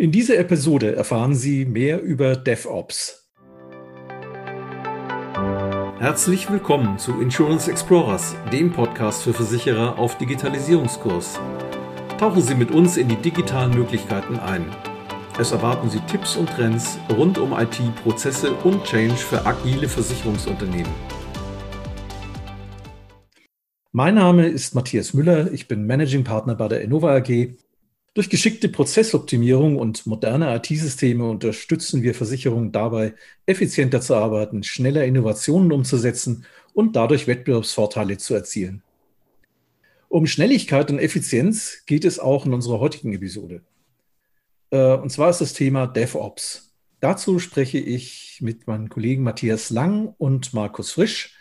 In dieser Episode erfahren Sie mehr über DevOps. Herzlich willkommen zu Insurance Explorers, dem Podcast für Versicherer auf Digitalisierungskurs. Tauchen Sie mit uns in die digitalen Möglichkeiten ein. Es erwarten Sie Tipps und Trends rund um IT, Prozesse und Change für agile Versicherungsunternehmen. Mein Name ist Matthias Müller, ich bin Managing Partner bei der Innova AG durch geschickte Prozessoptimierung und moderne IT-Systeme unterstützen wir Versicherungen dabei, effizienter zu arbeiten, schneller Innovationen umzusetzen und dadurch Wettbewerbsvorteile zu erzielen. Um Schnelligkeit und Effizienz geht es auch in unserer heutigen Episode. Äh, und zwar ist das Thema DevOps. Dazu spreche ich mit meinen Kollegen Matthias Lang und Markus Frisch.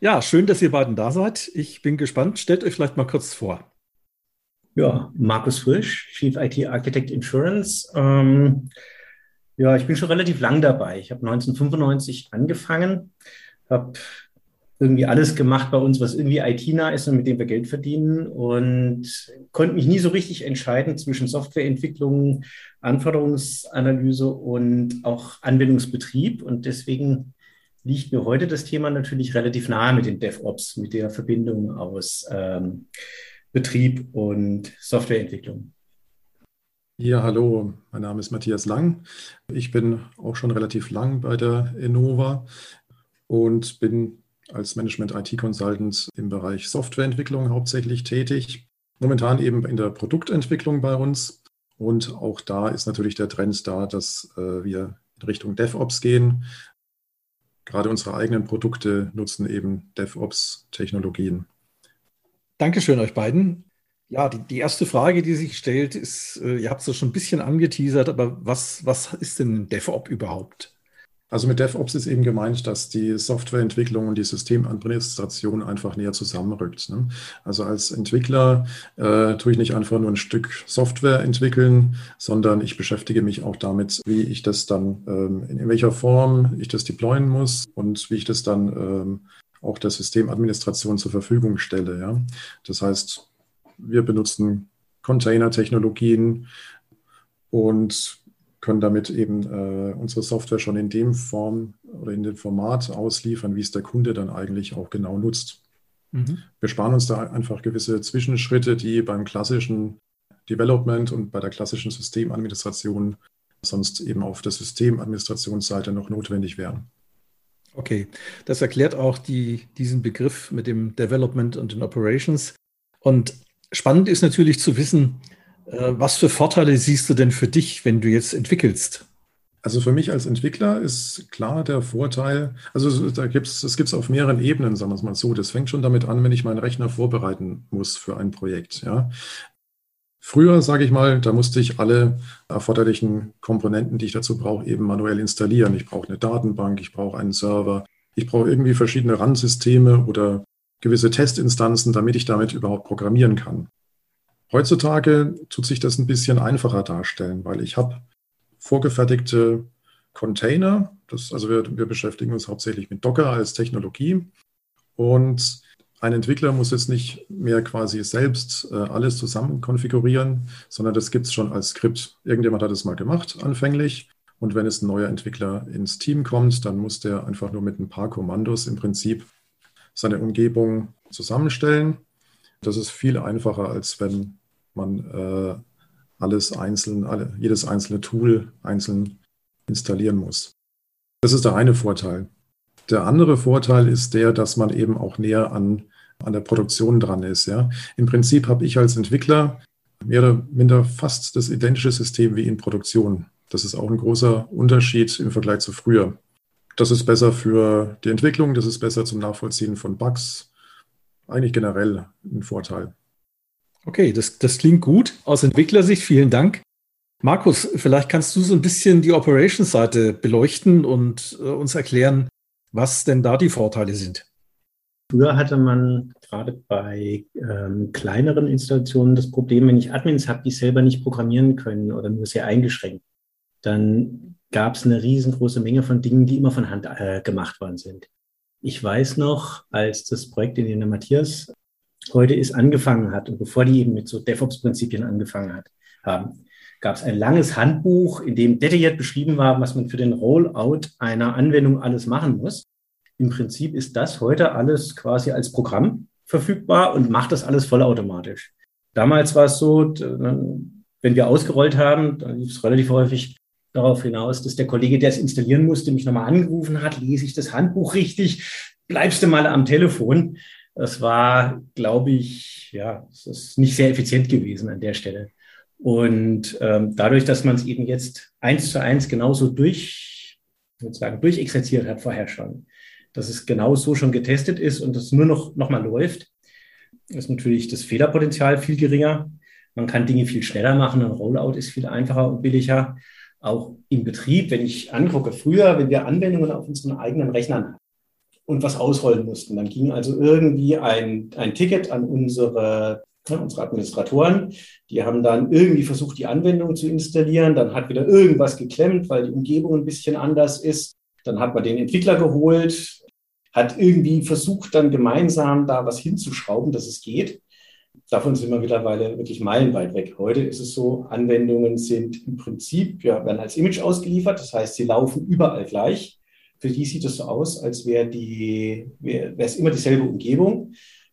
Ja, schön, dass ihr beiden da seid. Ich bin gespannt. Stellt euch vielleicht mal kurz vor. Ja, Markus Frisch, Chief IT Architect Insurance. Ähm, ja, ich bin schon relativ lang dabei. Ich habe 1995 angefangen, habe irgendwie alles gemacht bei uns, was irgendwie IT-nah ist und mit dem wir Geld verdienen und konnte mich nie so richtig entscheiden zwischen Softwareentwicklung, Anforderungsanalyse und auch Anwendungsbetrieb. Und deswegen liegt mir heute das Thema natürlich relativ nahe mit den DevOps, mit der Verbindung aus ähm, Betrieb und Softwareentwicklung. Ja, hallo, mein Name ist Matthias Lang. Ich bin auch schon relativ lang bei der Innova und bin als Management-IT-Consultant im Bereich Softwareentwicklung hauptsächlich tätig. Momentan eben in der Produktentwicklung bei uns. Und auch da ist natürlich der Trend da, dass äh, wir in Richtung DevOps gehen. Gerade unsere eigenen Produkte nutzen eben DevOps-Technologien. Dankeschön euch beiden. Ja, die, die erste Frage, die sich stellt, ist, äh, ihr habt es schon ein bisschen angeteasert, aber was, was ist denn DevOps überhaupt? Also mit DevOps ist eben gemeint, dass die Softwareentwicklung und die Systemadministration einfach näher zusammenrückt. Ne? Also als Entwickler äh, tue ich nicht einfach nur ein Stück Software entwickeln, sondern ich beschäftige mich auch damit, wie ich das dann, ähm, in welcher Form ich das deployen muss und wie ich das dann ähm, auch der Systemadministration zur Verfügung stelle. Ja? Das heißt, wir benutzen Container-Technologien und können damit eben äh, unsere Software schon in dem Form oder in dem Format ausliefern, wie es der Kunde dann eigentlich auch genau nutzt. Mhm. Wir sparen uns da einfach gewisse Zwischenschritte, die beim klassischen Development und bei der klassischen Systemadministration sonst eben auf der Systemadministrationsseite noch notwendig wären. Okay, das erklärt auch die, diesen Begriff mit dem Development und den Operations. Und spannend ist natürlich zu wissen, äh, was für Vorteile siehst du denn für dich, wenn du jetzt entwickelst? Also für mich als Entwickler ist klar der Vorteil, also da gibt es, gibt es auf mehreren Ebenen, sagen wir es mal so. Das fängt schon damit an, wenn ich meinen Rechner vorbereiten muss für ein Projekt. Ja. Früher, sage ich mal, da musste ich alle erforderlichen Komponenten, die ich dazu brauche, eben manuell installieren. Ich brauche eine Datenbank, ich brauche einen Server, ich brauche irgendwie verschiedene RAN-Systeme oder gewisse Testinstanzen, damit ich damit überhaupt programmieren kann. Heutzutage tut sich das ein bisschen einfacher darstellen, weil ich habe vorgefertigte Container. Das, also wir, wir beschäftigen uns hauptsächlich mit Docker als Technologie. Und ein Entwickler muss jetzt nicht mehr quasi selbst äh, alles zusammen konfigurieren, sondern das gibt es schon als Skript. Irgendjemand hat es mal gemacht anfänglich. Und wenn es ein neuer Entwickler ins Team kommt, dann muss der einfach nur mit ein paar Kommandos im Prinzip seine Umgebung zusammenstellen. Das ist viel einfacher, als wenn man äh, alles einzeln, alle, jedes einzelne Tool einzeln installieren muss. Das ist der eine Vorteil. Der andere Vorteil ist der, dass man eben auch näher an an der Produktion dran ist. Ja. Im Prinzip habe ich als Entwickler mehr oder minder fast das identische System wie in Produktion. Das ist auch ein großer Unterschied im Vergleich zu früher. Das ist besser für die Entwicklung, das ist besser zum Nachvollziehen von Bugs. Eigentlich generell ein Vorteil. Okay, das, das klingt gut. Aus Entwicklersicht vielen Dank. Markus, vielleicht kannst du so ein bisschen die Operations-Seite beleuchten und äh, uns erklären, was denn da die Vorteile sind. Früher hatte man gerade bei ähm, kleineren Installationen das Problem, wenn ich Admins habe, die selber nicht programmieren können oder nur sehr eingeschränkt, dann gab es eine riesengroße Menge von Dingen, die immer von Hand äh, gemacht worden sind. Ich weiß noch, als das Projekt, in dem der Matthias heute ist, angefangen hat und bevor die eben mit so DevOps-Prinzipien angefangen hat, haben, gab es ein langes Handbuch, in dem detailliert beschrieben war, was man für den Rollout einer Anwendung alles machen muss. Im Prinzip ist das heute alles quasi als Programm verfügbar und macht das alles vollautomatisch. Damals war es so, wenn wir ausgerollt haben, dann lief es relativ häufig darauf hinaus, dass der Kollege, der es installieren musste, mich nochmal angerufen hat, lese ich das Handbuch richtig, bleibst du mal am Telefon. Das war, glaube ich, ja, es ist nicht sehr effizient gewesen an der Stelle. Und ähm, dadurch, dass man es eben jetzt eins zu eins genauso durch, sozusagen durchexerziert hat vorher schon, dass es genau so schon getestet ist und es nur noch, noch mal läuft, ist natürlich das Fehlerpotenzial viel geringer. Man kann Dinge viel schneller machen. Ein Rollout ist viel einfacher und billiger. Auch im Betrieb, wenn ich angucke, früher, wenn wir Anwendungen auf unseren eigenen Rechnern und was ausrollen mussten, dann ging also irgendwie ein, ein Ticket an unsere, unsere Administratoren. Die haben dann irgendwie versucht, die Anwendung zu installieren. Dann hat wieder irgendwas geklemmt, weil die Umgebung ein bisschen anders ist. Dann hat man den Entwickler geholt, hat irgendwie versucht, dann gemeinsam da was hinzuschrauben, dass es geht. Davon sind wir mittlerweile wirklich meilenweit weg. Heute ist es so, Anwendungen sind im Prinzip, ja, werden als Image ausgeliefert. Das heißt, sie laufen überall gleich. Für die sieht es so aus, als wäre die, wäre es immer dieselbe Umgebung.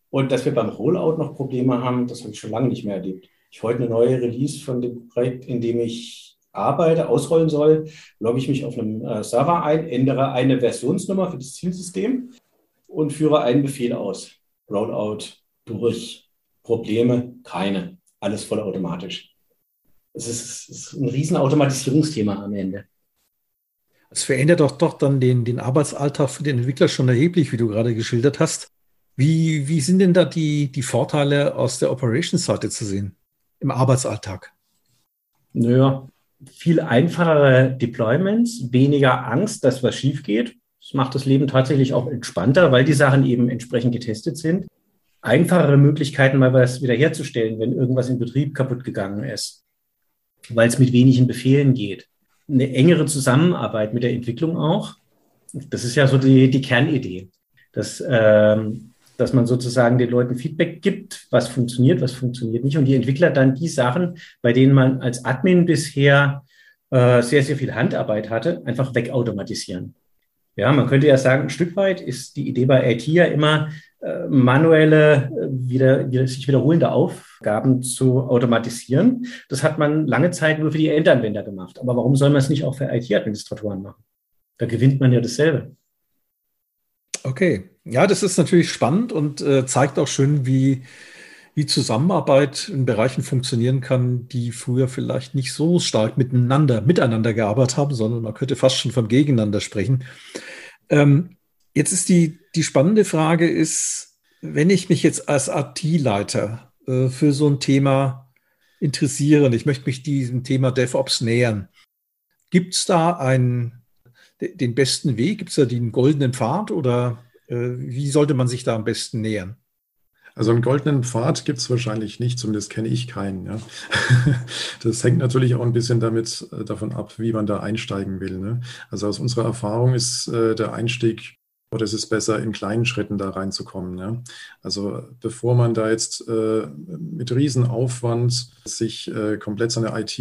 Und dass wir beim Rollout noch Probleme haben, das habe ich schon lange nicht mehr erlebt. Ich heute eine neue Release von dem Projekt, in dem ich arbeite, ausrollen soll, logge ich mich auf einem äh, Server ein, ändere eine Versionsnummer für das Zielsystem und führe einen Befehl aus. Rollout durch. Probleme keine. Alles vollautomatisch. Es ist, ist ein riesen Automatisierungsthema am Ende. Es verändert doch, doch dann den, den Arbeitsalltag für den Entwickler schon erheblich, wie du gerade geschildert hast. Wie, wie sind denn da die, die Vorteile aus der Operations-Seite zu sehen im Arbeitsalltag? Naja, viel einfachere Deployments, weniger Angst, dass was schief geht. Das macht das Leben tatsächlich auch entspannter, weil die Sachen eben entsprechend getestet sind. Einfachere Möglichkeiten, mal was wiederherzustellen, wenn irgendwas im Betrieb kaputt gegangen ist, weil es mit wenigen Befehlen geht. Eine engere Zusammenarbeit mit der Entwicklung auch. Das ist ja so die, die Kernidee. Das ähm, dass man sozusagen den Leuten Feedback gibt, was funktioniert, was funktioniert nicht. Und die Entwickler dann die Sachen, bei denen man als Admin bisher äh, sehr, sehr viel Handarbeit hatte, einfach wegautomatisieren. Ja, man könnte ja sagen, ein Stück weit ist die Idee bei IT ja immer, äh, manuelle, äh, wieder, wieder, sich wiederholende Aufgaben zu automatisieren. Das hat man lange Zeit nur für die Endanwender gemacht. Aber warum soll man es nicht auch für IT-Administratoren machen? Da gewinnt man ja dasselbe. Okay, ja, das ist natürlich spannend und äh, zeigt auch schön, wie, wie Zusammenarbeit in Bereichen funktionieren kann, die früher vielleicht nicht so stark miteinander, miteinander gearbeitet haben, sondern man könnte fast schon vom Gegeneinander sprechen. Ähm, jetzt ist die, die spannende Frage ist, wenn ich mich jetzt als IT-Leiter äh, für so ein Thema interessiere ich möchte mich diesem Thema DevOps nähern, gibt es da einen den besten Weg? Gibt es da den goldenen Pfad oder wie sollte man sich da am besten nähern? Also einen goldenen Pfad gibt es wahrscheinlich nicht, zumindest kenne ich keinen. Ja. Das hängt natürlich auch ein bisschen damit äh, davon ab, wie man da einsteigen will. Ne? Also aus unserer Erfahrung ist äh, der Einstieg oder es ist besser, in kleinen Schritten da reinzukommen. Ja? Also bevor man da jetzt äh, mit Riesenaufwand sich äh, komplett seine IT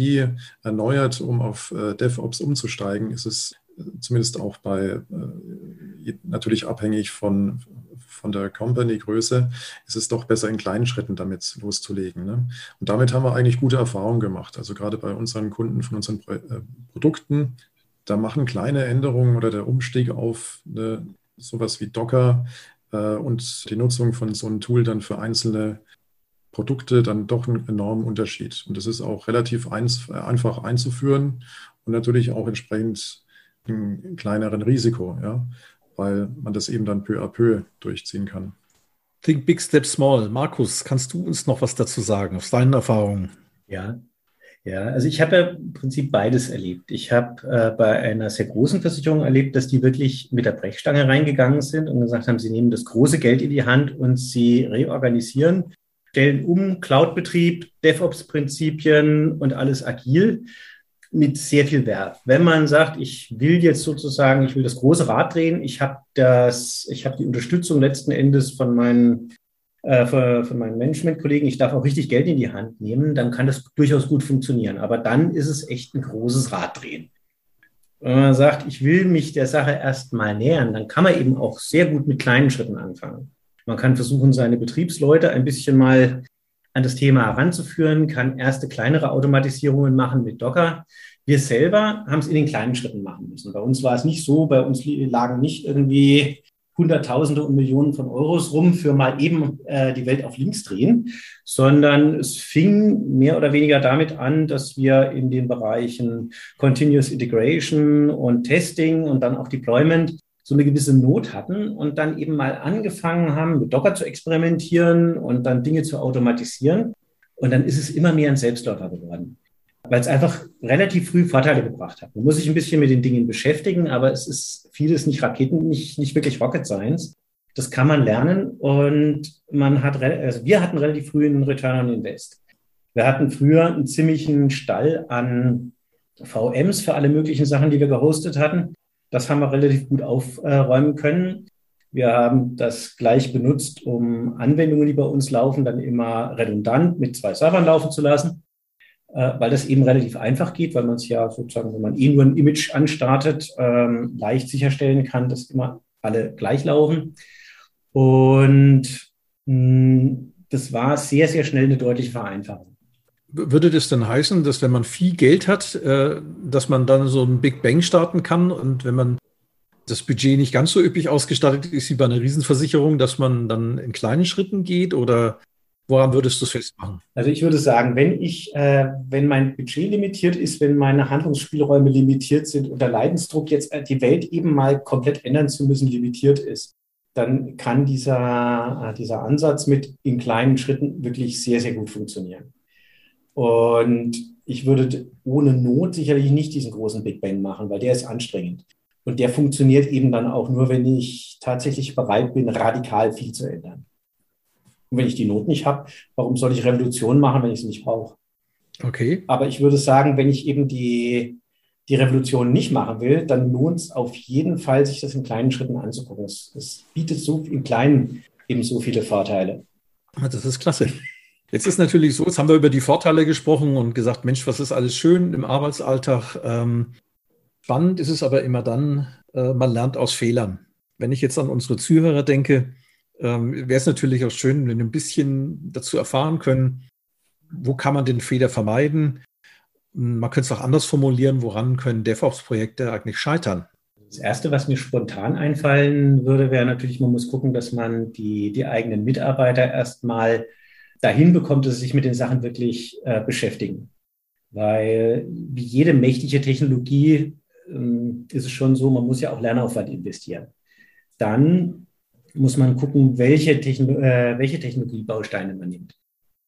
erneuert, um auf äh, DevOps umzusteigen, ist es zumindest auch bei, äh, natürlich abhängig von, von der Company-Größe, ist es doch besser in kleinen Schritten damit loszulegen. Ne? Und damit haben wir eigentlich gute Erfahrungen gemacht. Also gerade bei unseren Kunden von unseren Pro äh, Produkten, da machen kleine Änderungen oder der Umstieg auf eine, sowas wie Docker äh, und die Nutzung von so einem Tool dann für einzelne Produkte dann doch einen enormen Unterschied. Und das ist auch relativ eins, äh, einfach einzuführen und natürlich auch entsprechend einem kleineren Risiko, ja, weil man das eben dann peu à peu durchziehen kann. Think Big Step Small. Markus, kannst du uns noch was dazu sagen, aus deinen Erfahrungen? Ja, ja, also ich habe ja im Prinzip beides erlebt. Ich habe äh, bei einer sehr großen Versicherung erlebt, dass die wirklich mit der Brechstange reingegangen sind und gesagt haben, sie nehmen das große Geld in die Hand und sie reorganisieren, stellen um Cloud-Betrieb, DevOps-Prinzipien und alles agil mit sehr viel Wert. Wenn man sagt, ich will jetzt sozusagen, ich will das große Rad drehen, ich habe das, ich habe die Unterstützung letzten Endes von meinen äh, von, von meinen Managementkollegen, ich darf auch richtig Geld in die Hand nehmen, dann kann das durchaus gut funktionieren. Aber dann ist es echt ein großes Rad drehen. Wenn man sagt, ich will mich der Sache erstmal nähern, dann kann man eben auch sehr gut mit kleinen Schritten anfangen. Man kann versuchen, seine Betriebsleute ein bisschen mal an das Thema heranzuführen, kann erste kleinere Automatisierungen machen mit Docker. Wir selber haben es in den kleinen Schritten machen müssen. Bei uns war es nicht so, bei uns lagen nicht irgendwie Hunderttausende und Millionen von Euros rum für mal eben äh, die Welt auf links drehen, sondern es fing mehr oder weniger damit an, dass wir in den Bereichen Continuous Integration und Testing und dann auch Deployment so eine gewisse Not hatten und dann eben mal angefangen haben, mit Docker zu experimentieren und dann Dinge zu automatisieren. Und dann ist es immer mehr ein Selbstläufer geworden weil es einfach relativ früh Vorteile gebracht hat. Man muss sich ein bisschen mit den Dingen beschäftigen, aber es ist vieles nicht Raketen, nicht, nicht wirklich Rocket Science. Das kann man lernen und man hat, also wir hatten relativ früh einen Return on Invest. Wir hatten früher einen ziemlichen Stall an VMs für alle möglichen Sachen, die wir gehostet hatten. Das haben wir relativ gut aufräumen können. Wir haben das gleich benutzt, um Anwendungen, die bei uns laufen, dann immer redundant mit zwei Servern laufen zu lassen. Äh, weil das eben relativ einfach geht, weil man es ja sozusagen, wenn man eh nur ein Image anstartet, ähm, leicht sicherstellen kann, dass immer alle gleich laufen. Und mh, das war sehr, sehr schnell eine deutliche Vereinfachung. Würde das denn heißen, dass wenn man viel Geld hat, äh, dass man dann so ein Big Bang starten kann und wenn man das Budget nicht ganz so üppig ausgestattet ist wie bei einer Riesenversicherung, dass man dann in kleinen Schritten geht oder Woran würdest du es festmachen? Also ich würde sagen, wenn ich, äh, wenn mein Budget limitiert ist, wenn meine Handlungsspielräume limitiert sind und der Leidensdruck jetzt äh, die Welt eben mal komplett ändern zu müssen limitiert ist, dann kann dieser, äh, dieser Ansatz mit in kleinen Schritten wirklich sehr, sehr gut funktionieren. Und ich würde ohne Not sicherlich nicht diesen großen Big Bang machen, weil der ist anstrengend. Und der funktioniert eben dann auch nur, wenn ich tatsächlich bereit bin, radikal viel zu ändern. Und wenn ich die Not nicht habe, warum soll ich Revolution machen, wenn ich sie nicht brauche? Okay. Aber ich würde sagen, wenn ich eben die, die Revolution nicht machen will, dann lohnt es auf jeden Fall, sich das in kleinen Schritten anzugucken. Es, es bietet so im Kleinen eben so viele Vorteile. Ah, das ist klasse. Jetzt ist natürlich so, jetzt haben wir über die Vorteile gesprochen und gesagt, Mensch, was ist alles schön im Arbeitsalltag. Ähm, spannend ist es aber immer dann, äh, man lernt aus Fehlern. Wenn ich jetzt an unsere Zuhörer denke, ähm, wäre es natürlich auch schön, wenn wir ein bisschen dazu erfahren können, wo kann man den Fehler vermeiden. Man könnte es auch anders formulieren, woran können DevOps-Projekte eigentlich scheitern? Das Erste, was mir spontan einfallen würde, wäre natürlich, man muss gucken, dass man die, die eigenen Mitarbeiter erstmal dahin bekommt, dass sie sich mit den Sachen wirklich äh, beschäftigen. Weil wie jede mächtige Technologie ähm, ist es schon so, man muss ja auch Lernaufwand investieren. Dann muss man gucken, welche, Techno äh, welche Technologiebausteine man nimmt.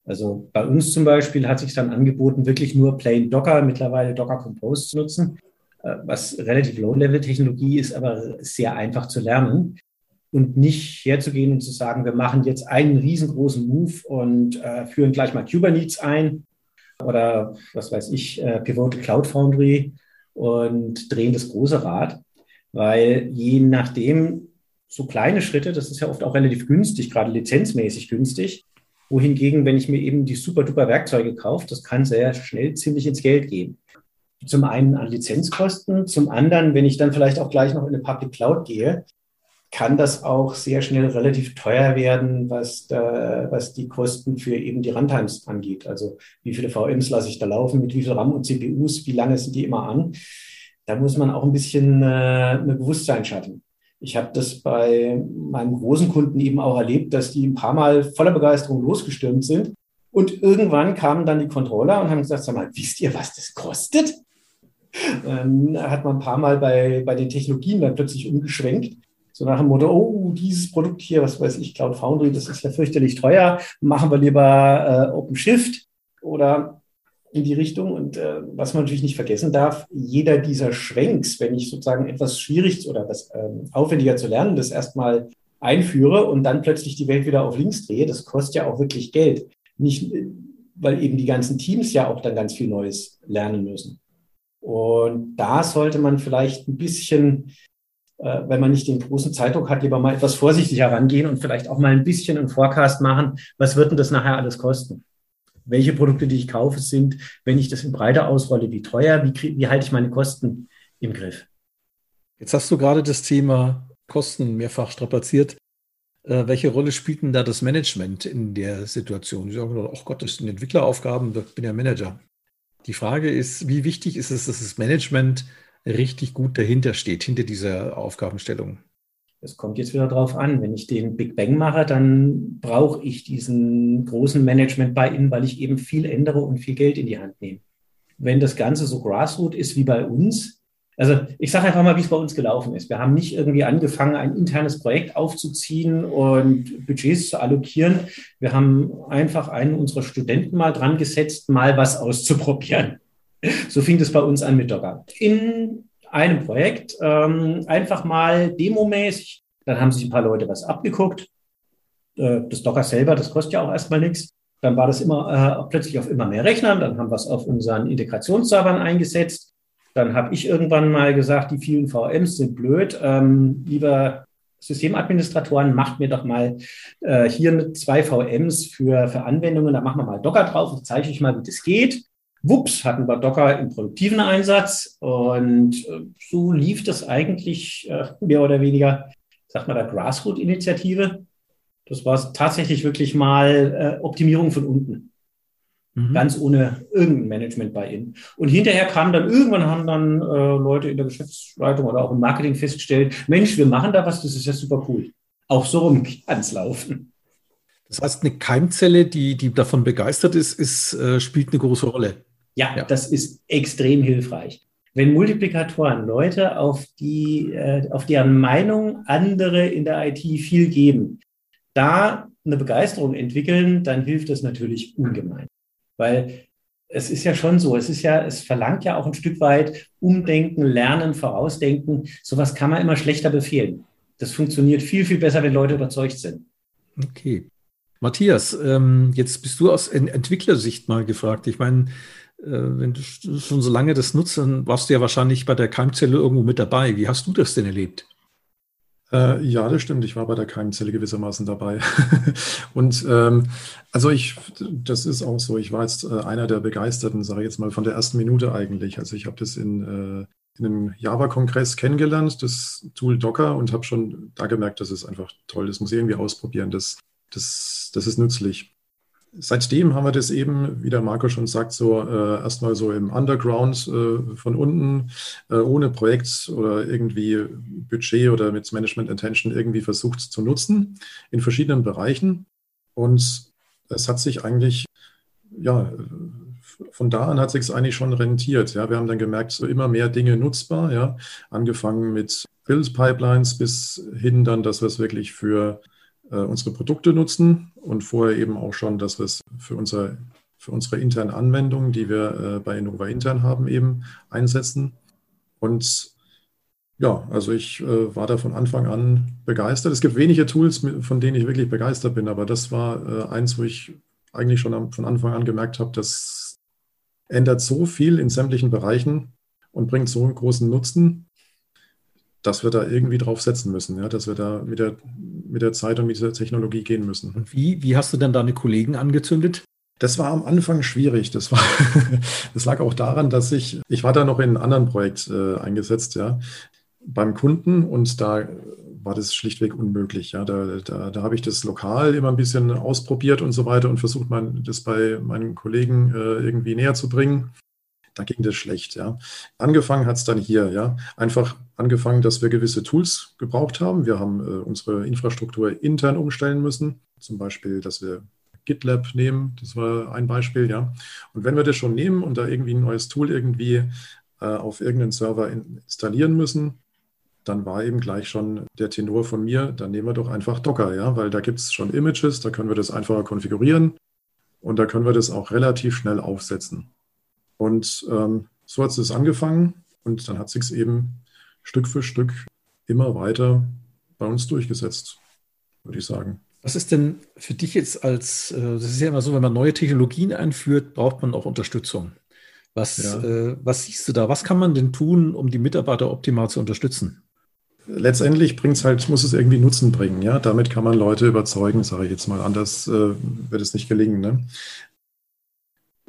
Also bei uns zum Beispiel hat sich dann angeboten, wirklich nur Plain Docker, mittlerweile Docker Compose zu nutzen, äh, was relativ Low-Level-Technologie ist, aber sehr einfach zu lernen. Und nicht herzugehen und zu sagen, wir machen jetzt einen riesengroßen Move und äh, führen gleich mal Kubernetes ein oder was weiß ich, äh, Pivotal Cloud Foundry und drehen das große Rad. Weil je nachdem, so kleine Schritte, das ist ja oft auch relativ günstig, gerade lizenzmäßig günstig. Wohingegen, wenn ich mir eben die super duper Werkzeuge kaufe, das kann sehr schnell ziemlich ins Geld gehen. Zum einen an Lizenzkosten, zum anderen, wenn ich dann vielleicht auch gleich noch in eine Public Cloud gehe, kann das auch sehr schnell relativ teuer werden, was, da, was die Kosten für eben die Runtimes angeht. Also wie viele VMs lasse ich da laufen, mit wie viel RAM und CPUs, wie lange sind die immer an. Da muss man auch ein bisschen äh, eine Bewusstsein schaffen. Ich habe das bei meinen großen Kunden eben auch erlebt, dass die ein paar Mal voller Begeisterung losgestürmt sind. Und irgendwann kamen dann die Controller und haben gesagt, sag mal, wisst ihr, was das kostet? Dann hat man ein paar Mal bei, bei den Technologien dann plötzlich umgeschwenkt. So nach dem Motto, oh, dieses Produkt hier, was weiß ich, Cloud Foundry, das ist ja fürchterlich teuer, machen wir lieber äh, OpenShift oder in die Richtung. Und äh, was man natürlich nicht vergessen darf, jeder dieser Schwenks, wenn ich sozusagen etwas schwierig oder was ähm, aufwendiger zu lernen, das erstmal einführe und dann plötzlich die Welt wieder auf links drehe, das kostet ja auch wirklich Geld. Nicht, weil eben die ganzen Teams ja auch dann ganz viel Neues lernen müssen. Und da sollte man vielleicht ein bisschen wenn man nicht den großen Zeitdruck hat, lieber mal etwas vorsichtiger rangehen und vielleicht auch mal ein bisschen einen Forecast machen. Was wird denn das nachher alles kosten? Welche Produkte, die ich kaufe, sind, wenn ich das in Breite ausrolle, wie teuer, wie, wie halte ich meine Kosten im Griff? Jetzt hast du gerade das Thema Kosten mehrfach strapaziert. Äh, welche Rolle spielt denn da das Management in der Situation? Ich sage, oh Gott, das sind Entwickleraufgaben, ich bin ja Manager. Die Frage ist, wie wichtig ist es, dass das Management richtig gut dahinter steht, hinter dieser Aufgabenstellung? Es kommt jetzt wieder drauf an. Wenn ich den Big Bang mache, dann brauche ich diesen großen Management bei Ihnen, weil ich eben viel ändere und viel Geld in die Hand nehme. Wenn das Ganze so Grassroot ist wie bei uns, also ich sage einfach mal, wie es bei uns gelaufen ist. Wir haben nicht irgendwie angefangen, ein internes Projekt aufzuziehen und Budgets zu allokieren. Wir haben einfach einen unserer Studenten mal dran gesetzt, mal was auszuprobieren. So fing das bei uns an mit Docker. In einem Projekt ähm, einfach mal demomäßig. Dann haben sich ein paar Leute was abgeguckt. Äh, das Docker selber, das kostet ja auch erstmal nichts. Dann war das immer äh, plötzlich auf immer mehr Rechnern. Dann haben wir es auf unseren Integrationsservern eingesetzt. Dann habe ich irgendwann mal gesagt, die vielen VMs sind blöd. Ähm, lieber Systemadministratoren, macht mir doch mal äh, hier zwei VMs für, für Anwendungen. Da machen wir mal Docker drauf und zeige ich mal, wie das geht. Wups, hatten wir Docker im produktiven Einsatz und äh, so lief das eigentlich äh, mehr oder weniger, sagt man da, Grassroot-Initiative. Das war tatsächlich wirklich mal äh, Optimierung von unten. Mhm. Ganz ohne irgendein Management bei ihnen. Und hinterher kam dann, irgendwann haben dann äh, Leute in der Geschäftsleitung oder auch im Marketing festgestellt, Mensch, wir machen da was, das ist ja super cool. Auch so rum kann es laufen. Das heißt, eine Keimzelle, die, die davon begeistert ist, ist äh, spielt eine große Rolle. Ja, ja, das ist extrem hilfreich. Wenn Multiplikatoren Leute auf die, äh, auf deren Meinung andere in der IT viel geben, da eine Begeisterung entwickeln, dann hilft das natürlich ungemein. Weil es ist ja schon so, es ist ja, es verlangt ja auch ein Stück weit Umdenken, Lernen, Vorausdenken. Sowas kann man immer schlechter befehlen. Das funktioniert viel, viel besser, wenn Leute überzeugt sind. Okay. Matthias, ähm, jetzt bist du aus Entwicklersicht mal gefragt. Ich meine, wenn du schon so lange das nutzt, dann warst du ja wahrscheinlich bei der Keimzelle irgendwo mit dabei. Wie hast du das denn erlebt? Äh, ja, das stimmt. Ich war bei der Keimzelle gewissermaßen dabei. und ähm, also ich, das ist auch so. Ich war jetzt äh, einer der Begeisterten, sage ich jetzt mal, von der ersten Minute eigentlich. Also ich habe das in, äh, in einem Java-Kongress kennengelernt, das Tool Docker, und habe schon da gemerkt, das ist einfach toll. Das muss ich irgendwie ausprobieren. Das, das, das ist nützlich seitdem haben wir das eben, wie der Marco schon sagt, so äh, erstmal so im Underground äh, von unten, äh, ohne Projekt oder irgendwie Budget oder mit Management Intention irgendwie versucht zu nutzen in verschiedenen Bereichen. Und es hat sich eigentlich, ja, von da an hat sich es eigentlich schon rentiert. Ja, wir haben dann gemerkt, so immer mehr Dinge nutzbar, ja, angefangen mit Build Pipelines bis hin dann, dass wir es wirklich für äh, unsere Produkte nutzen und vorher eben auch schon, dass wir es für, unser, für unsere internen Anwendungen, die wir äh, bei Innova intern haben, eben einsetzen. Und ja, also ich äh, war da von Anfang an begeistert. Es gibt wenige Tools, von denen ich wirklich begeistert bin, aber das war äh, eins, wo ich eigentlich schon am, von Anfang an gemerkt habe, das ändert so viel in sämtlichen Bereichen und bringt so einen großen Nutzen, dass wir da irgendwie drauf setzen müssen, ja, dass wir da mit der, mit der Zeit und mit dieser Technologie gehen müssen. Und wie, wie hast du denn deine Kollegen angezündet? Das war am Anfang schwierig. Das, war, das lag auch daran, dass ich, ich war da noch in einem anderen Projekt äh, eingesetzt, ja, beim Kunden und da war das schlichtweg unmöglich. Ja, da, da, da habe ich das lokal immer ein bisschen ausprobiert und so weiter und versucht, mein, das bei meinen Kollegen äh, irgendwie näher zu bringen da ging das schlecht. Ja. Angefangen hat es dann hier, ja. Einfach angefangen, dass wir gewisse Tools gebraucht haben. Wir haben äh, unsere Infrastruktur intern umstellen müssen. Zum Beispiel, dass wir GitLab nehmen, das war ein Beispiel, ja. Und wenn wir das schon nehmen und da irgendwie ein neues Tool irgendwie äh, auf irgendeinen Server in, installieren müssen, dann war eben gleich schon der Tenor von mir, dann nehmen wir doch einfach Docker, ja, weil da gibt es schon Images, da können wir das einfacher konfigurieren und da können wir das auch relativ schnell aufsetzen. Und ähm, so hat es angefangen und dann hat sich eben Stück für Stück immer weiter bei uns durchgesetzt, würde ich sagen. Was ist denn für dich jetzt als, äh, das ist ja immer so, wenn man neue Technologien einführt, braucht man auch Unterstützung. Was, ja. äh, was siehst du da? Was kann man denn tun, um die Mitarbeiter optimal zu unterstützen? letztendlich bringt's halt, muss es irgendwie Nutzen bringen, ja. Damit kann man Leute überzeugen, sage ich jetzt mal. Anders äh, wird es nicht gelingen. Ne?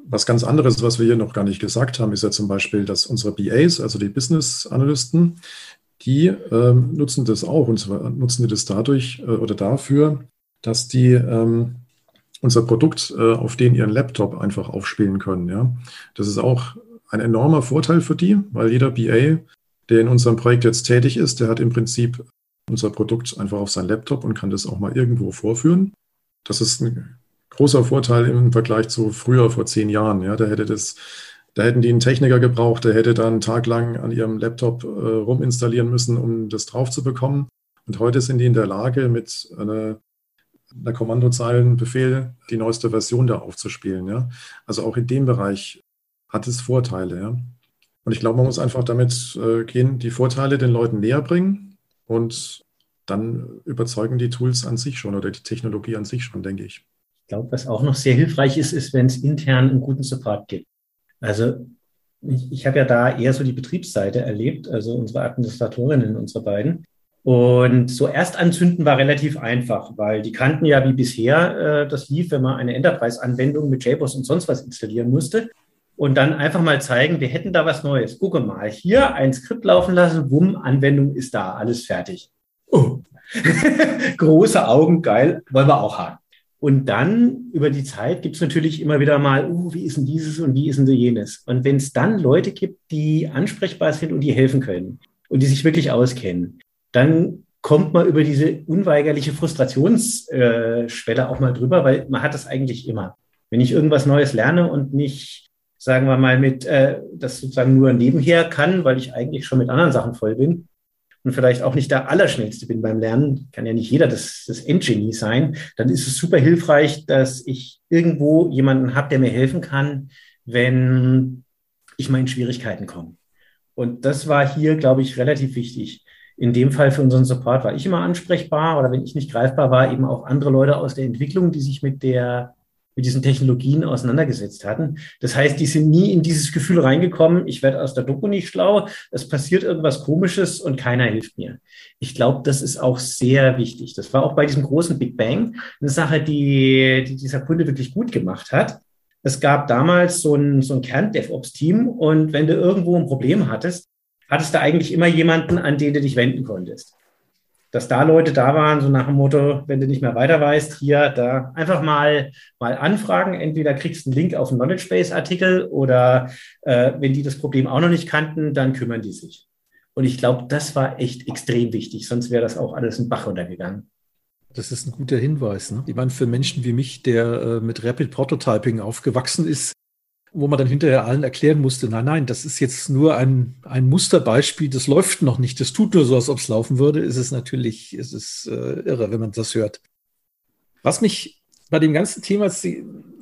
Was ganz anderes, was wir hier noch gar nicht gesagt haben, ist ja zum Beispiel, dass unsere BAs, also die Business Analysten, die ähm, nutzen das auch und zwar nutzen die das dadurch äh, oder dafür, dass die ähm, unser Produkt äh, auf den ihren Laptop einfach aufspielen können. Ja? Das ist auch ein enormer Vorteil für die, weil jeder BA, der in unserem Projekt jetzt tätig ist, der hat im Prinzip unser Produkt einfach auf sein Laptop und kann das auch mal irgendwo vorführen. Das ist ein großer Vorteil im Vergleich zu früher, vor zehn Jahren. Ja, da hätte das, da hätten die einen Techniker gebraucht, der hätte dann einen Tag lang an ihrem Laptop äh, ruminstallieren müssen, um das drauf zu bekommen. Und heute sind die in der Lage, mit einer einer Kommandozeilenbefehl die neueste Version da aufzuspielen. Ja? Also auch in dem Bereich hat es Vorteile. Ja? Und ich glaube, man muss einfach damit äh, gehen, die Vorteile den Leuten näher bringen und dann überzeugen die Tools an sich schon oder die Technologie an sich schon, denke ich. Ich glaube, was auch noch sehr hilfreich ist, ist, wenn es intern einen guten Support gibt. Also ich, ich habe ja da eher so die Betriebsseite erlebt, also unsere Administratorinnen, unsere beiden. Und so erst anzünden war relativ einfach, weil die kannten ja wie bisher äh, das lief, wenn man eine Enterprise-Anwendung mit JBoss und sonst was installieren musste. Und dann einfach mal zeigen, wir hätten da was Neues. Gucke mal, hier ein Skript laufen lassen, wumm, Anwendung ist da, alles fertig. Oh. Große Augen, geil, wollen wir auch haben. Und dann über die Zeit gibt es natürlich immer wieder mal, uh, wie ist denn dieses und wie ist denn jenes? Und wenn es dann Leute gibt, die ansprechbar sind und die helfen können und die sich wirklich auskennen, dann kommt man über diese unweigerliche Frustrationsschwelle auch mal drüber, weil man hat das eigentlich immer. Wenn ich irgendwas Neues lerne und nicht, sagen wir mal, mit äh, das sozusagen nur nebenher kann, weil ich eigentlich schon mit anderen Sachen voll bin und vielleicht auch nicht der Allerschnellste bin beim Lernen, kann ja nicht jeder das, das Endgenie sein, dann ist es super hilfreich, dass ich irgendwo jemanden habe, der mir helfen kann, wenn ich mal in Schwierigkeiten komme. Und das war hier, glaube ich, relativ wichtig. In dem Fall für unseren Support war ich immer ansprechbar oder wenn ich nicht greifbar war, eben auch andere Leute aus der Entwicklung, die sich mit der mit diesen Technologien auseinandergesetzt hatten. Das heißt, die sind nie in dieses Gefühl reingekommen, ich werde aus der Doku nicht schlau, es passiert irgendwas Komisches und keiner hilft mir. Ich glaube, das ist auch sehr wichtig. Das war auch bei diesem großen Big Bang eine Sache, die, die dieser Kunde wirklich gut gemacht hat. Es gab damals so ein, so ein Kern-DevOps-Team und wenn du irgendwo ein Problem hattest, hattest du eigentlich immer jemanden, an den du dich wenden konntest. Dass da Leute da waren, so nach dem Motto, wenn du nicht mehr weiter weißt, hier, da einfach mal, mal anfragen. Entweder kriegst du einen Link auf einen Knowledge Base Artikel oder äh, wenn die das Problem auch noch nicht kannten, dann kümmern die sich. Und ich glaube, das war echt extrem wichtig, sonst wäre das auch alles in Bach runtergegangen. Das ist ein guter Hinweis. Ne? Ich meine, für Menschen wie mich, der äh, mit Rapid Prototyping aufgewachsen ist, wo man dann hinterher allen erklären musste, nein, nein, das ist jetzt nur ein, ein Musterbeispiel, das läuft noch nicht, das tut nur so, als ob es laufen würde, ist es natürlich, ist es äh, irre, wenn man das hört. Was mich bei dem ganzen Thema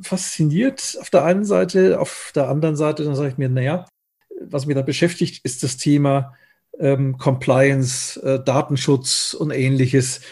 fasziniert, auf der einen Seite, auf der anderen Seite, dann sage ich mir, naja, was mich da beschäftigt, ist das Thema ähm, Compliance, äh, Datenschutz und ähnliches.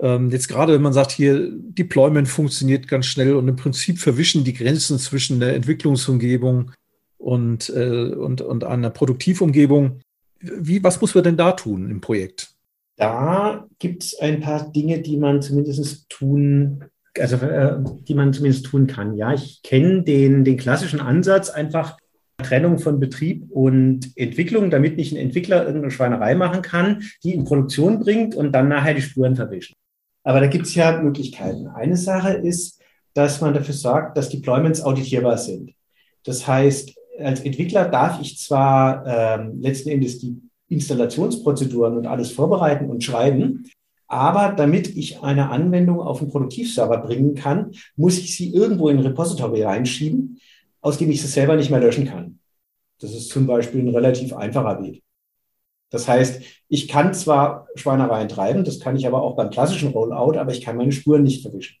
Ähm, jetzt gerade, wenn man sagt, hier Deployment funktioniert ganz schnell und im Prinzip verwischen die Grenzen zwischen der Entwicklungsumgebung und, äh, und, und einer Produktivumgebung. Wie, was muss man denn da tun im Projekt? Da gibt es ein paar Dinge, die man zumindest tun, also äh, die man zumindest tun kann. Ja, ich kenne den, den klassischen Ansatz einfach Trennung von Betrieb und Entwicklung, damit nicht ein Entwickler irgendeine Schweinerei machen kann, die in Produktion bringt und dann nachher die Spuren verwischt. Aber da gibt es ja Möglichkeiten. Eine Sache ist, dass man dafür sorgt, dass Deployments auditierbar sind. Das heißt, als Entwickler darf ich zwar ähm, letzten Endes die Installationsprozeduren und alles vorbereiten und schreiben, aber damit ich eine Anwendung auf einen Produktivserver bringen kann, muss ich sie irgendwo in ein Repository reinschieben, aus dem ich sie selber nicht mehr löschen kann. Das ist zum Beispiel ein relativ einfacher Weg. Das heißt, ich kann zwar Schweinereien treiben, das kann ich aber auch beim klassischen Rollout, aber ich kann meine Spuren nicht verwischen.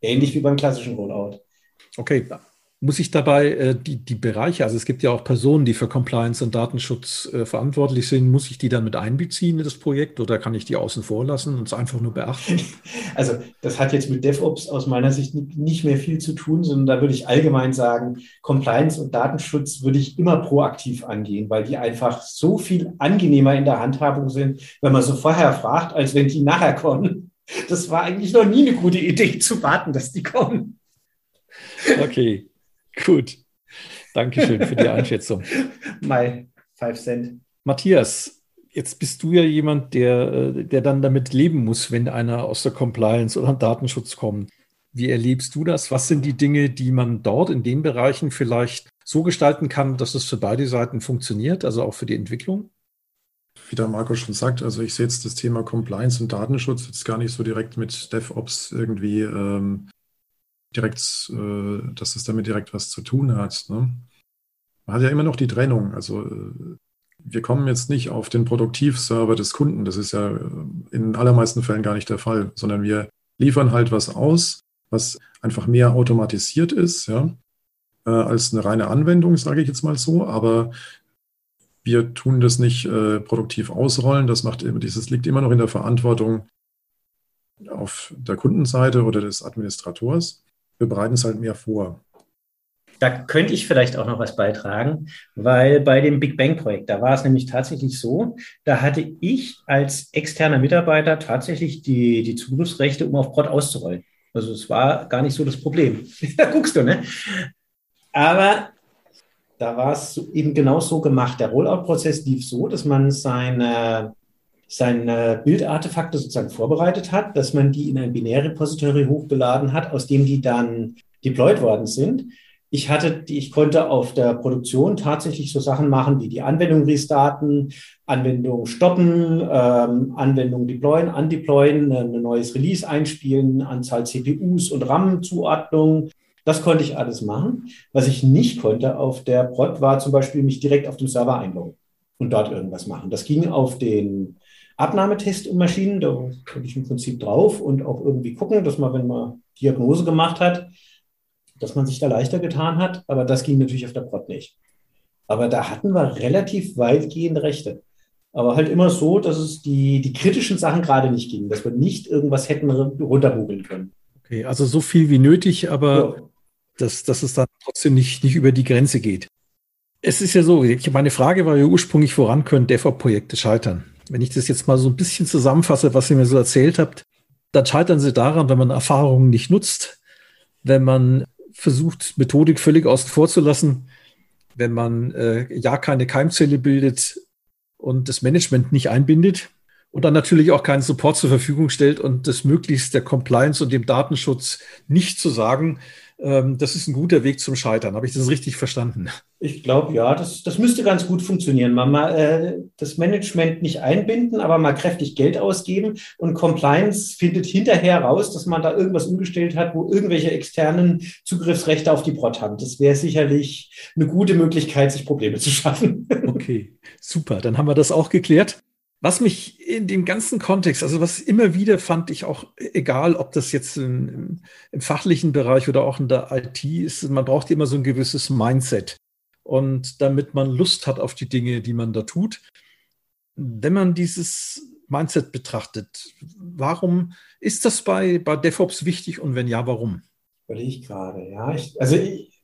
Ähnlich wie beim klassischen Rollout. Okay, Muss ich dabei äh, die, die Bereiche, also es gibt ja auch Personen, die für Compliance und Datenschutz äh, verantwortlich sind, muss ich die dann mit einbeziehen in das Projekt oder kann ich die außen vor lassen und es einfach nur beachten? Also das hat jetzt mit DevOps aus meiner Sicht nicht mehr viel zu tun, sondern da würde ich allgemein sagen, Compliance und Datenschutz würde ich immer proaktiv angehen, weil die einfach so viel angenehmer in der Handhabung sind, wenn man so vorher fragt, als wenn die nachher kommen. Das war eigentlich noch nie eine gute Idee zu warten, dass die kommen. Okay. Gut. Dankeschön für die Einschätzung. My five cent. Matthias, jetzt bist du ja jemand, der, äh, der dann damit leben muss, wenn einer aus der Compliance oder Datenschutz kommt. Wie erlebst du das? Was sind die Dinge, die man dort in den Bereichen vielleicht so gestalten kann, dass es für beide Seiten funktioniert, also auch für die Entwicklung? Wie der Marco schon sagt, also ich sehe jetzt das Thema Compliance und Datenschutz jetzt gar nicht so direkt mit DevOps irgendwie ähm, direkt, äh, dass es damit direkt was zu tun hat. Ne? Man hat ja immer noch die Trennung. Also äh, wir kommen jetzt nicht auf den Produktivserver des Kunden. Das ist ja äh, in allermeisten Fällen gar nicht der Fall, sondern wir liefern halt was aus, was einfach mehr automatisiert ist, ja, äh, als eine reine Anwendung, sage ich jetzt mal so. Aber wir tun das nicht äh, produktiv ausrollen. Das macht dieses liegt immer noch in der Verantwortung auf der Kundenseite oder des Administrators wir bereiten es halt mehr vor. Da könnte ich vielleicht auch noch was beitragen, weil bei dem Big Bang Projekt, da war es nämlich tatsächlich so, da hatte ich als externer Mitarbeiter tatsächlich die, die Zugriffsrechte, um auf Prod auszurollen. Also es war gar nicht so das Problem. da guckst du, ne? Aber da war es eben genau so gemacht. Der Rollout-Prozess lief so, dass man seine seine Bildartefakte sozusagen vorbereitet hat, dass man die in ein Binärrepository hochgeladen hat, aus dem die dann deployed worden sind. Ich hatte, ich konnte auf der Produktion tatsächlich so Sachen machen wie die Anwendung restarten, Anwendung stoppen, ähm, Anwendung deployen, undeployen, ein neues Release einspielen, Anzahl CPUs und RAM-Zuordnung. Das konnte ich alles machen. Was ich nicht konnte auf der Prod war zum Beispiel mich direkt auf dem Server einloggen und dort irgendwas machen. Das ging auf den Abnahmetestmaschinen, da konnte ich im Prinzip drauf und auch irgendwie gucken, dass man, wenn man Diagnose gemacht hat, dass man sich da leichter getan hat. Aber das ging natürlich auf der Prot nicht. Aber da hatten wir relativ weitgehende Rechte. Aber halt immer so, dass es die, die kritischen Sachen gerade nicht ging, dass wir nicht irgendwas hätten runtermogeln können. Okay, also so viel wie nötig, aber ja. dass, dass es dann trotzdem nicht, nicht über die Grenze geht. Es ist ja so, meine Frage war ja ursprünglich, woran können DevOps-Projekte scheitern? Wenn ich das jetzt mal so ein bisschen zusammenfasse, was ihr mir so erzählt habt, dann scheitern sie daran, wenn man Erfahrungen nicht nutzt, wenn man versucht, Methodik völlig außen vor zu lassen, wenn man äh, ja keine Keimzelle bildet und das Management nicht einbindet und dann natürlich auch keinen Support zur Verfügung stellt und das möglichst der Compliance und dem Datenschutz nicht zu sagen, das ist ein guter Weg zum Scheitern. Habe ich das richtig verstanden? Ich glaube, ja, das, das müsste ganz gut funktionieren. Man mal äh, das Management nicht einbinden, aber mal kräftig Geld ausgeben und Compliance findet hinterher raus, dass man da irgendwas umgestellt hat, wo irgendwelche externen Zugriffsrechte auf die Prot haben. Das wäre sicherlich eine gute Möglichkeit, sich Probleme zu schaffen. Okay, super. Dann haben wir das auch geklärt. Was mich in dem ganzen Kontext, also was immer wieder fand ich auch, egal ob das jetzt im, im, fachlichen Bereich oder auch in der IT ist, man braucht immer so ein gewisses Mindset. Und damit man Lust hat auf die Dinge, die man da tut. Wenn man dieses Mindset betrachtet, warum ist das bei, bei DevOps wichtig und wenn ja, warum? Überlege ich gerade, ja. Ich, also ich,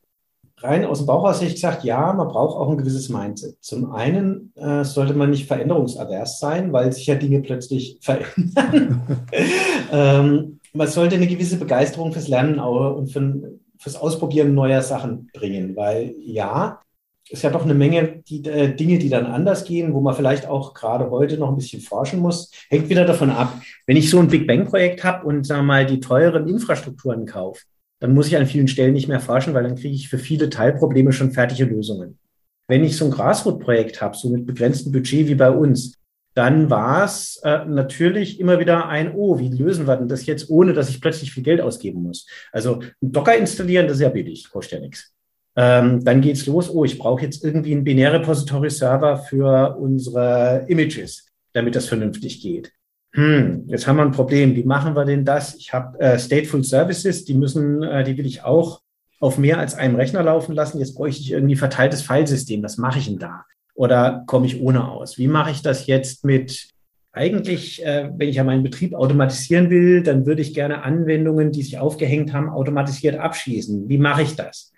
rein aus dem Bauch aus hätte ich gesagt, ja, man braucht auch ein gewisses Mindset. Zum einen äh, sollte man nicht veränderungsavers sein, weil sich ja Dinge plötzlich verändern. ähm, man sollte eine gewisse Begeisterung fürs Lernen und für, fürs Ausprobieren neuer Sachen bringen, weil ja, ist ja doch eine Menge die, äh, Dinge, die dann anders gehen, wo man vielleicht auch gerade heute noch ein bisschen forschen muss. Hängt wieder davon ab, wenn ich so ein Big Bang-Projekt habe und sag mal die teuren Infrastrukturen kaufe, dann muss ich an vielen Stellen nicht mehr forschen, weil dann kriege ich für viele Teilprobleme schon fertige Lösungen. Wenn ich so ein Grassroot-Projekt habe, so mit begrenztem Budget wie bei uns, dann war es äh, natürlich immer wieder ein, oh, wie lösen wir denn das jetzt, ohne dass ich plötzlich viel Geld ausgeben muss? Also ein Docker installieren, das ist ja billig, kostet ja nichts. Ähm, dann geht's los, oh, ich brauche jetzt irgendwie einen Binärrepository-Server für unsere Images, damit das vernünftig geht hm, jetzt haben wir ein Problem, wie machen wir denn das? Ich habe äh, Stateful Services, die müssen, äh, die will ich auch auf mehr als einem Rechner laufen lassen. Jetzt bräuchte ich irgendwie verteiltes Filesystem. Was mache ich denn da? Oder komme ich ohne aus? Wie mache ich das jetzt mit eigentlich, äh, wenn ich ja meinen Betrieb automatisieren will, dann würde ich gerne Anwendungen, die sich aufgehängt haben, automatisiert abschließen. Wie mache ich das?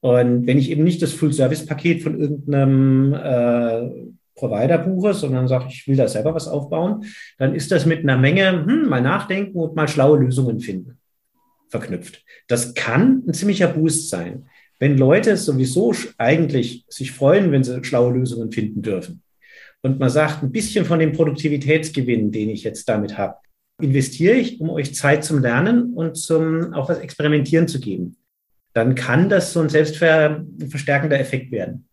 Und wenn ich eben nicht das Full-Service-Paket von irgendeinem äh, Provider buche, sondern sage, ich will da selber was aufbauen, dann ist das mit einer Menge hm, mal nachdenken und mal schlaue Lösungen finden verknüpft. Das kann ein ziemlicher Boost sein. Wenn Leute sowieso eigentlich sich freuen, wenn sie schlaue Lösungen finden dürfen, und man sagt, ein bisschen von dem Produktivitätsgewinn, den ich jetzt damit habe, investiere ich, um euch Zeit zum Lernen und zum auch was Experimentieren zu geben, dann kann das so ein selbstverstärkender Effekt werden.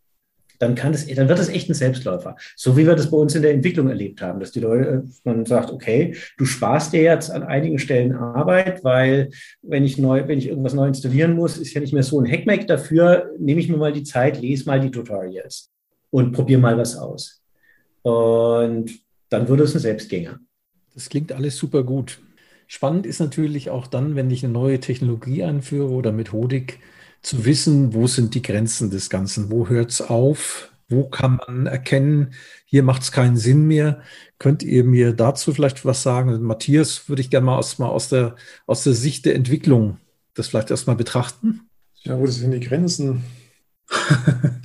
Dann kann das, dann wird das echt ein Selbstläufer. So wie wir das bei uns in der Entwicklung erlebt haben, dass die Leute, man sagt, okay, du sparst dir jetzt an einigen Stellen Arbeit, weil wenn ich neu, wenn ich irgendwas neu installieren muss, ist ja nicht mehr so ein Hackmack. Dafür nehme ich mir mal die Zeit, lese mal die Tutorials und probiere mal was aus. Und dann würde es ein Selbstgänger. Das klingt alles super gut. Spannend ist natürlich auch dann, wenn ich eine neue Technologie einführe oder Methodik, zu wissen, wo sind die Grenzen des Ganzen, wo hört es auf, wo kann man erkennen, hier macht es keinen Sinn mehr. Könnt ihr mir dazu vielleicht was sagen? Matthias, würde ich gerne mal aus, mal aus, der, aus der Sicht der Entwicklung das vielleicht erstmal betrachten. Ja, wo sind die Grenzen?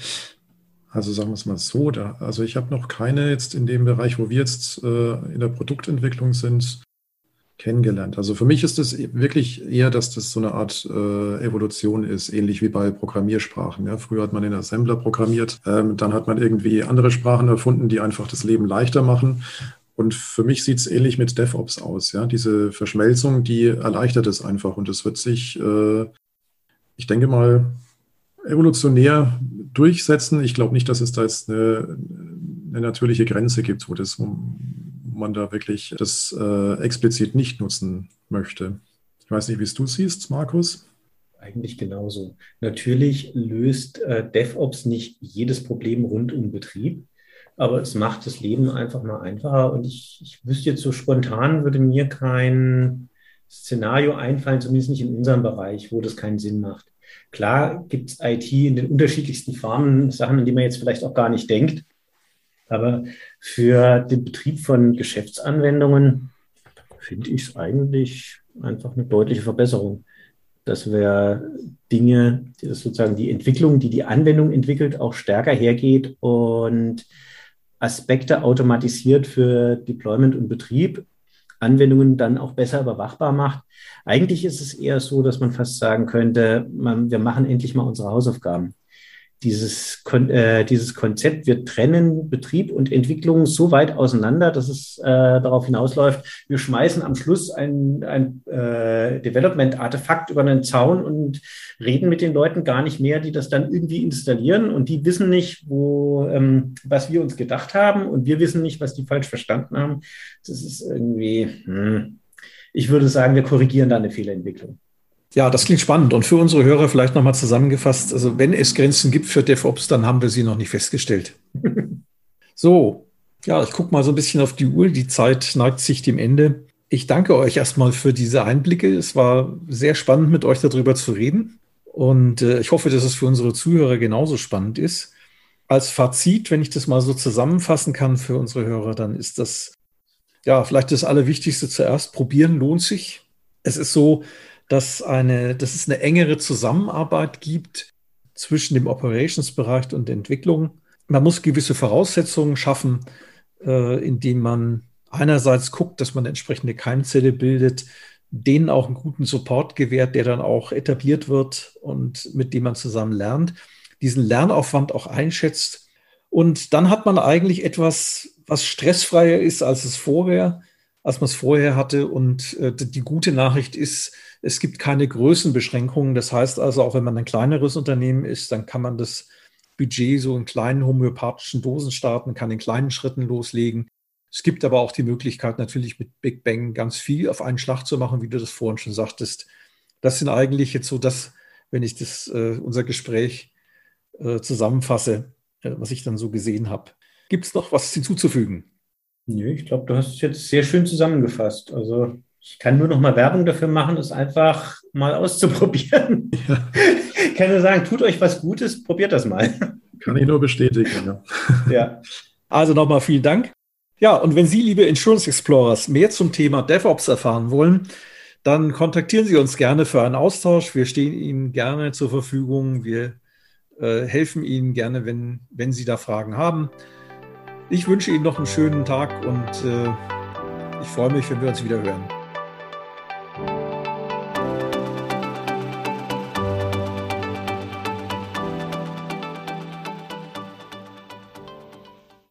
Also sagen wir es mal so, da, also ich habe noch keine jetzt in dem Bereich, wo wir jetzt äh, in der Produktentwicklung sind, kennengelernt. Also für mich ist es wirklich eher, dass das so eine Art äh, Evolution ist, ähnlich wie bei Programmiersprachen. Ja. Früher hat man in Assembler programmiert, ähm, dann hat man irgendwie andere Sprachen erfunden, die einfach das Leben leichter machen. Und für mich sieht es ähnlich mit DevOps aus. Ja. Diese Verschmelzung, die erleichtert es einfach und es wird sich, äh, ich denke mal, evolutionär durchsetzen. Ich glaube nicht, dass es da jetzt eine, eine natürliche Grenze gibt, wo, das, wo man da wirklich das äh, explizit nicht nutzen möchte. Ich weiß nicht, wie es du siehst, Markus. Eigentlich genauso. Natürlich löst äh, DevOps nicht jedes Problem rund um Betrieb, aber es macht das Leben einfach mal einfacher. Und ich, ich wüsste jetzt so spontan, würde mir kein Szenario einfallen, zumindest nicht in unserem Bereich, wo das keinen Sinn macht. Klar gibt es IT in den unterschiedlichsten Formen, Sachen, an die man jetzt vielleicht auch gar nicht denkt. Aber für den Betrieb von Geschäftsanwendungen finde ich es eigentlich einfach eine deutliche Verbesserung. Dass wir Dinge, die das sozusagen die Entwicklung, die die Anwendung entwickelt, auch stärker hergeht und Aspekte automatisiert für Deployment und Betrieb Anwendungen dann auch besser überwachbar macht. Eigentlich ist es eher so, dass man fast sagen könnte, man, wir machen endlich mal unsere Hausaufgaben dieses, äh, dieses Konzept, wir trennen Betrieb und Entwicklung so weit auseinander, dass es äh, darauf hinausläuft, wir schmeißen am Schluss ein, ein äh, Development-Artefakt über einen Zaun und reden mit den Leuten gar nicht mehr, die das dann irgendwie installieren und die wissen nicht, wo, ähm, was wir uns gedacht haben und wir wissen nicht, was die falsch verstanden haben. Das ist irgendwie, hm. ich würde sagen, wir korrigieren da eine Fehlerentwicklung. Ja, das klingt spannend. Und für unsere Hörer vielleicht nochmal zusammengefasst, also wenn es Grenzen gibt für DevOps, dann haben wir sie noch nicht festgestellt. so, ja, ich gucke mal so ein bisschen auf die Uhr. Die Zeit neigt sich dem Ende. Ich danke euch erstmal für diese Einblicke. Es war sehr spannend, mit euch darüber zu reden. Und äh, ich hoffe, dass es für unsere Zuhörer genauso spannend ist. Als Fazit, wenn ich das mal so zusammenfassen kann für unsere Hörer, dann ist das, ja, vielleicht das Allerwichtigste zuerst. Probieren lohnt sich. Es ist so, dass, eine, dass es eine engere Zusammenarbeit gibt zwischen dem Operations-Bereich und der Entwicklung. Man muss gewisse Voraussetzungen schaffen, äh, indem man einerseits guckt, dass man entsprechende Keimzelle bildet, denen auch einen guten Support gewährt, der dann auch etabliert wird und mit dem man zusammen lernt, diesen Lernaufwand auch einschätzt. Und dann hat man eigentlich etwas, was stressfreier ist, als es vorher, als man es vorher hatte. Und äh, die gute Nachricht ist, es gibt keine Größenbeschränkungen. Das heißt also, auch wenn man ein kleineres Unternehmen ist, dann kann man das Budget so in kleinen homöopathischen Dosen starten, kann in kleinen Schritten loslegen. Es gibt aber auch die Möglichkeit, natürlich mit Big Bang ganz viel auf einen Schlag zu machen, wie du das vorhin schon sagtest. Das sind eigentlich jetzt so das, wenn ich das, äh, unser Gespräch äh, zusammenfasse, äh, was ich dann so gesehen habe. Gibt es noch was hinzuzufügen? Nö, ich glaube, du hast es jetzt sehr schön zusammengefasst. Also ich kann nur noch mal Werbung dafür machen, es einfach mal auszuprobieren. Ja. Ich kann nur sagen, tut euch was Gutes, probiert das mal. Kann ich nur bestätigen. Ja. ja. Also nochmal vielen Dank. Ja, und wenn Sie, liebe Insurance Explorers, mehr zum Thema DevOps erfahren wollen, dann kontaktieren Sie uns gerne für einen Austausch. Wir stehen Ihnen gerne zur Verfügung. Wir äh, helfen Ihnen gerne, wenn, wenn Sie da Fragen haben. Ich wünsche Ihnen noch einen schönen Tag und äh, ich freue mich, wenn wir uns wieder hören.